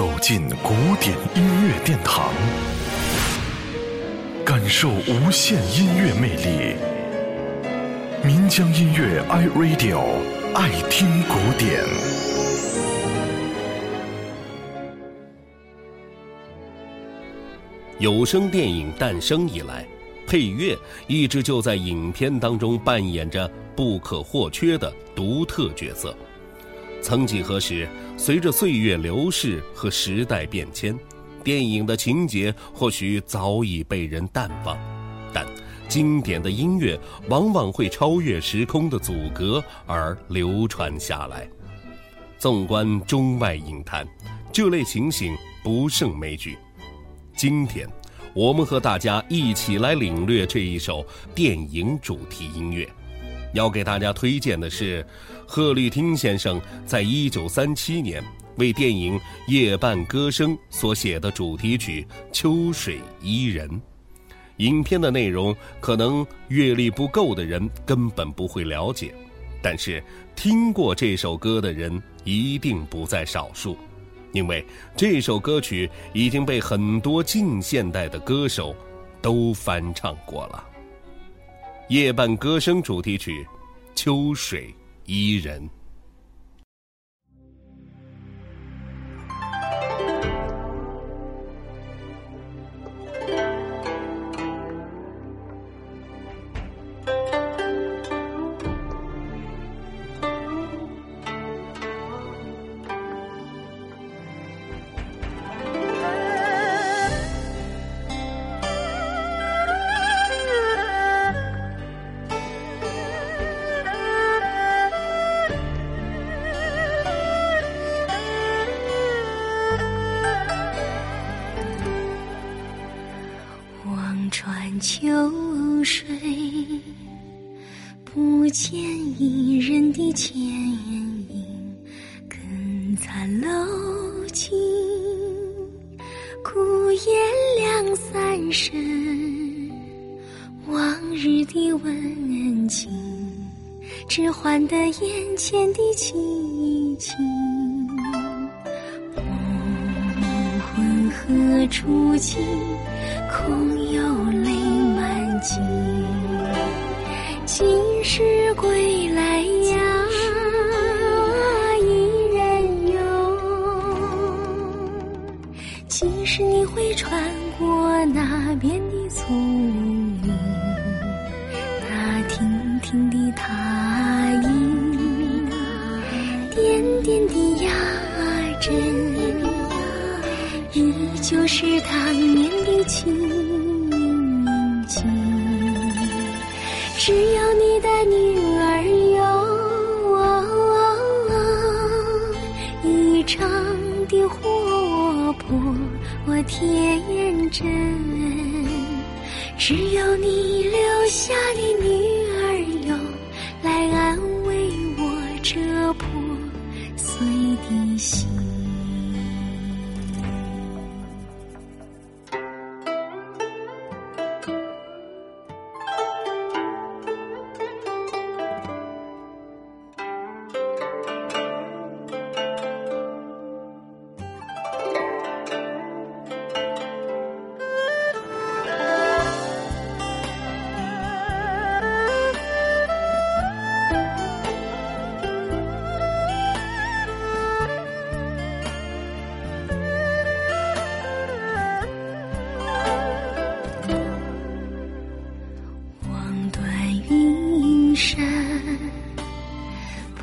走进古典音乐殿堂，感受无限音乐魅力。民江音乐 iRadio 爱听古典。有声电影诞生以来，配乐一直就在影片当中扮演着不可或缺的独特角色。曾几何时，随着岁月流逝和时代变迁，电影的情节或许早已被人淡忘，但经典的音乐往往会超越时空的阻隔而流传下来。纵观中外影坛，这类情形不胜枚举。今天，我们和大家一起来领略这一首电影主题音乐。要给大家推荐的是，贺绿汀先生在一九三七年为电影《夜半歌声》所写的主题曲《秋水伊人》。影片的内容可能阅历不够的人根本不会了解，但是听过这首歌的人一定不在少数，因为这首歌曲已经被很多近现代的歌手都翻唱过了。《夜半歌声》主题曲，《秋水伊人》。秋水，不见一人的倩影，更残楼尽，孤雁两三声，往日的温情，只换得眼前的凄清。梦魂何处去？空有泪满襟，今时归来呀，伊人哟。几时你会穿过那边的丛林，那亭亭的塔影，点点的压针，依旧是当年的。情只有你的女儿有异常的活泼，我天真。只有你留下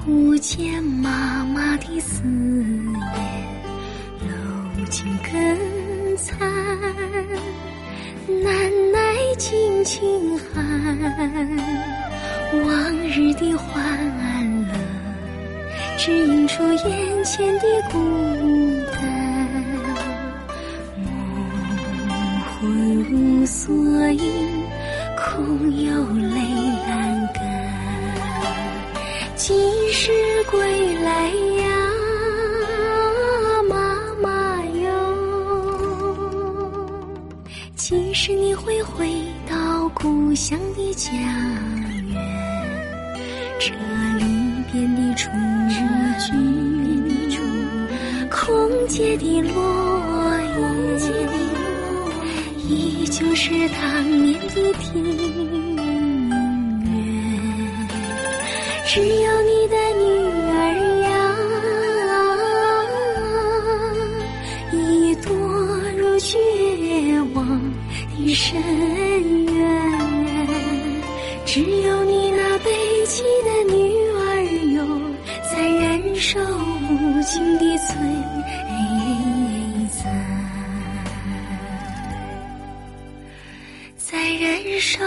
不见妈妈的思念，楼尽更残，难耐尽清寒。往日的欢乐，只映出眼前的孤单。梦魂无所依，空有泪阑干。几时归来呀，妈妈哟？几时你会回到故乡的家园？这里边的处，这离别的处，空。姐的落叶，依旧是当年的庭院。只有你的女儿呀，已堕入绝望的深渊。只有你那悲泣的女儿哟，在忍受无尽的摧残，在忍受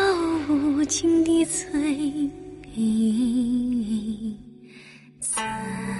无尽的摧残。